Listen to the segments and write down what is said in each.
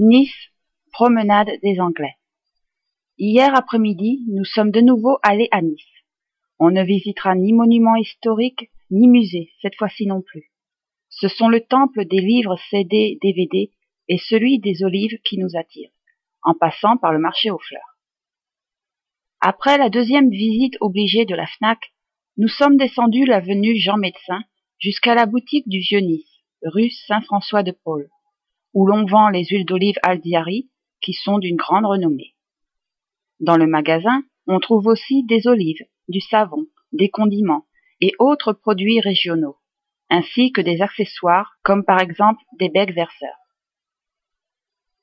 Nice, promenade des Anglais. Hier après-midi, nous sommes de nouveau allés à Nice. On ne visitera ni monument historique, ni musée, cette fois-ci non plus. Ce sont le temple des livres CD, DVD et celui des olives qui nous attirent, en passant par le marché aux fleurs. Après la deuxième visite obligée de la FNAC, nous sommes descendus l'avenue Jean Médecin jusqu'à la boutique du Vieux Nice, rue Saint-François de Paul, où l'on vend les huiles d'olive Aldiari, qui sont d'une grande renommée. Dans le magasin, on trouve aussi des olives, du savon, des condiments et autres produits régionaux, ainsi que des accessoires comme par exemple des becs verseurs.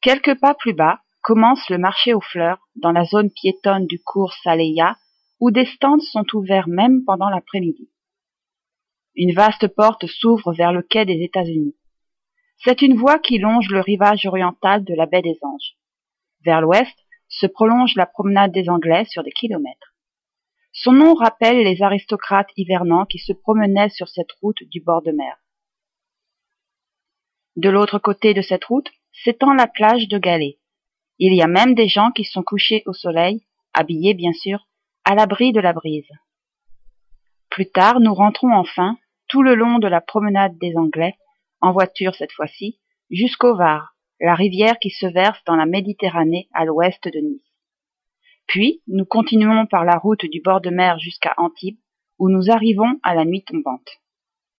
Quelques pas plus bas commence le marché aux fleurs dans la zone piétonne du cours Saleya où des stands sont ouverts même pendant l'après-midi. Une vaste porte s'ouvre vers le quai des États-Unis. C'est une voie qui longe le rivage oriental de la baie des Anges. Vers l'ouest se prolonge la promenade des Anglais sur des kilomètres. Son nom rappelle les aristocrates hivernants qui se promenaient sur cette route du bord de mer. De l'autre côté de cette route s'étend la plage de Galets. Il y a même des gens qui sont couchés au soleil, habillés bien sûr, à l'abri de la brise. Plus tard, nous rentrons enfin, tout le long de la promenade des Anglais, en voiture cette fois-ci, jusqu'au Var, la rivière qui se verse dans la Méditerranée à l'ouest de Nice. Puis, nous continuons par la route du bord de mer jusqu'à Antibes, où nous arrivons à la nuit tombante.